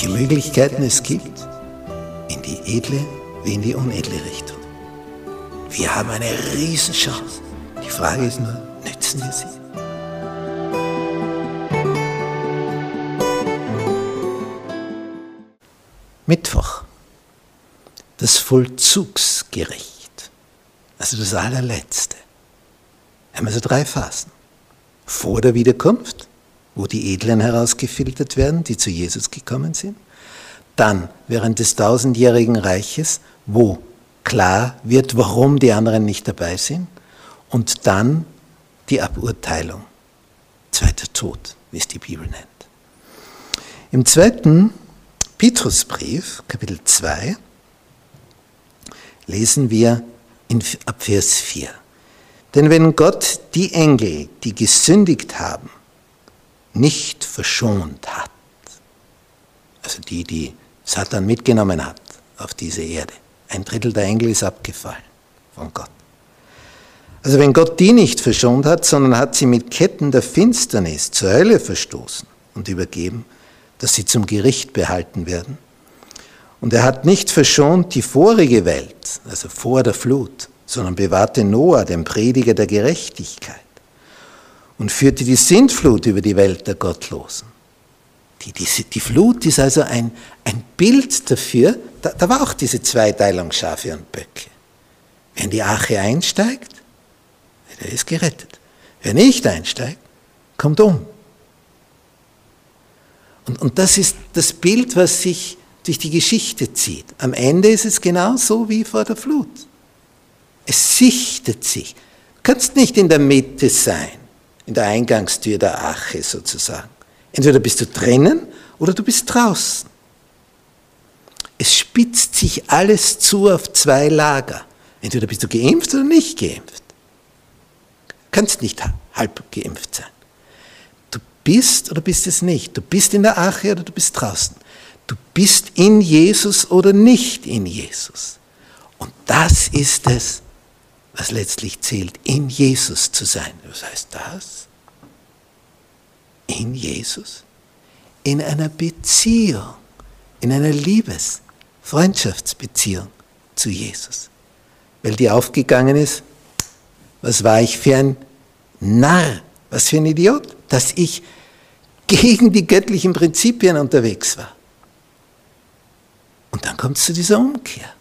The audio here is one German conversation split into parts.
welche Möglichkeiten es gibt, in die edle wie in die unedle Richtung. Wir haben eine Riesenchance. Die Frage ist nur, nützen wir sie? Mittwoch, das Vollzugsgericht, also das allerletzte. Wir haben also drei Phasen. Vor der Wiederkunft, wo die Edlen herausgefiltert werden, die zu Jesus gekommen sind. Dann während des tausendjährigen Reiches, wo klar wird, warum die anderen nicht dabei sind. Und dann die Aburteilung, zweiter Tod, wie es die Bibel nennt. Im zweiten Petrusbrief, Kapitel 2, lesen wir in, ab Vers 4. Denn wenn Gott die Engel, die gesündigt haben, nicht verschont hat, also die, die Satan mitgenommen hat auf diese Erde, ein Drittel der Engel ist abgefallen von Gott. Also wenn Gott die nicht verschont hat, sondern hat sie mit Ketten der Finsternis zur Hölle verstoßen und übergeben, dass sie zum Gericht behalten werden. Und er hat nicht verschont die vorige Welt, also vor der Flut, sondern bewahrte Noah, den Prediger der Gerechtigkeit, und führte die Sintflut über die Welt der Gottlosen. Die, die, die Flut ist also ein, ein Bild dafür, da, da war auch diese Zweiteilung Schafe und Böcke. Wer in die Arche einsteigt, der ist gerettet. Wer nicht einsteigt, kommt um. Und, und das ist das Bild, was sich durch die Geschichte zieht. Am Ende ist es genauso wie vor der Flut. Es sichtet sich. Du kannst nicht in der Mitte sein, in der Eingangstür der Arche sozusagen. Entweder bist du drinnen oder du bist draußen. Es spitzt sich alles zu auf zwei Lager. Entweder bist du geimpft oder nicht geimpft. Du kannst nicht halb geimpft sein. Du bist oder bist es nicht. Du bist in der Arche oder du bist draußen. Du bist in Jesus oder nicht in Jesus. Und das ist es, was letztlich zählt, in Jesus zu sein. Was heißt das? In Jesus? In einer Beziehung, in einer Liebes, Freundschaftsbeziehung zu Jesus. Weil die aufgegangen ist, was war ich für ein Narr, was für ein Idiot, dass ich gegen die göttlichen Prinzipien unterwegs war. Und dann kommt es zu dieser Umkehr.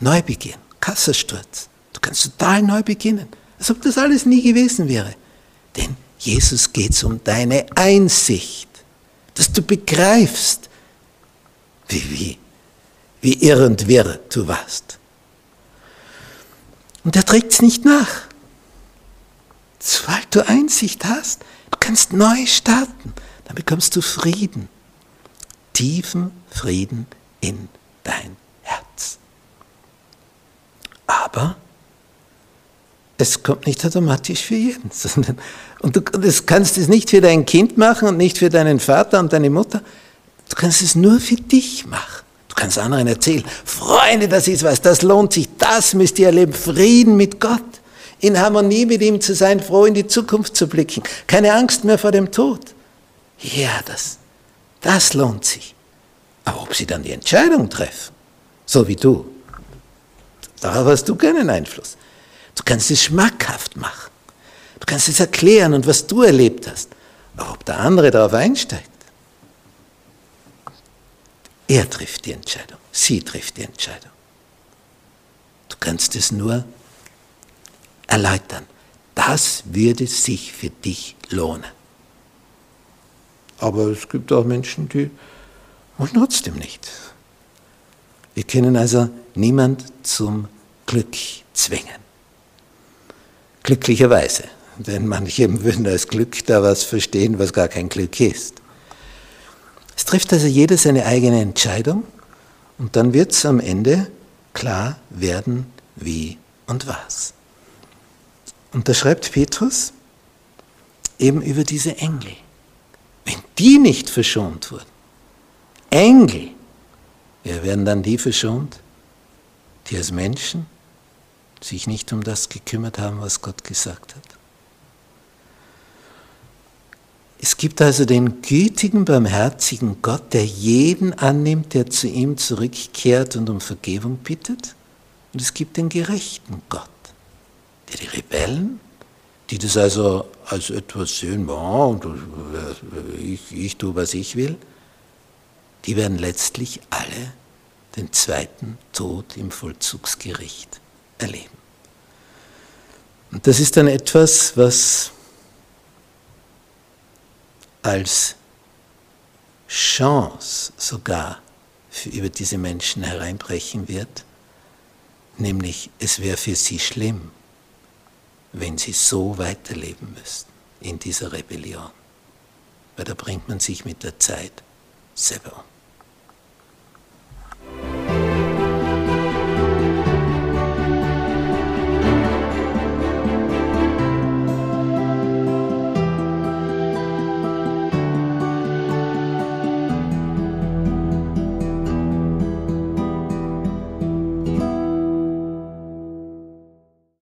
Neubeginn, Kassensturz. Du kannst total neu beginnen, als ob das alles nie gewesen wäre. Denn Jesus geht es um deine Einsicht, dass du begreifst, wie, wie, wie irr wirr du warst. Und er trägt es nicht nach. Sobald du Einsicht hast, du kannst neu starten, dann bekommst du Frieden, tiefen Frieden in dein Herz. Aber es kommt nicht automatisch für jeden. Und du das kannst es nicht für dein Kind machen und nicht für deinen Vater und deine Mutter. Du kannst es nur für dich machen. Du kannst anderen erzählen, Freunde, das ist was, das lohnt sich, das müsst ihr erleben, Frieden mit Gott, in Harmonie mit ihm zu sein, froh in die Zukunft zu blicken, keine Angst mehr vor dem Tod. Ja, das, das lohnt sich. Aber ob sie dann die Entscheidung treffen, so wie du, darauf hast du keinen Einfluss. Du kannst es schmackhaft machen. Du kannst es erklären und was du erlebt hast. Aber ob der andere darauf einsteigt, er trifft die Entscheidung, sie trifft die Entscheidung. Du kannst es nur erläutern. Das würde sich für dich lohnen. Aber es gibt auch Menschen, die wollen trotzdem nicht. Wir können also niemand zum Glück zwingen. Glücklicherweise. Denn manche würden als Glück da was verstehen, was gar kein Glück ist. Es trifft also jeder seine eigene Entscheidung und dann wird es am Ende klar werden, wie und was. Und da schreibt Petrus eben über diese Engel. Wenn die nicht verschont wurden, Engel, wer werden dann die verschont, die als Menschen sich nicht um das gekümmert haben, was Gott gesagt hat? Es gibt also den gütigen, barmherzigen Gott, der jeden annimmt, der zu ihm zurückkehrt und um Vergebung bittet. Und es gibt den gerechten Gott, der die Rebellen, die das also als etwas sehen, ich, ich tue, was ich will, die werden letztlich alle den zweiten Tod im Vollzugsgericht erleben. Und das ist dann etwas, was als Chance sogar für über diese Menschen hereinbrechen wird, nämlich es wäre für sie schlimm, wenn sie so weiterleben müssten in dieser Rebellion, weil da bringt man sich mit der Zeit selber um.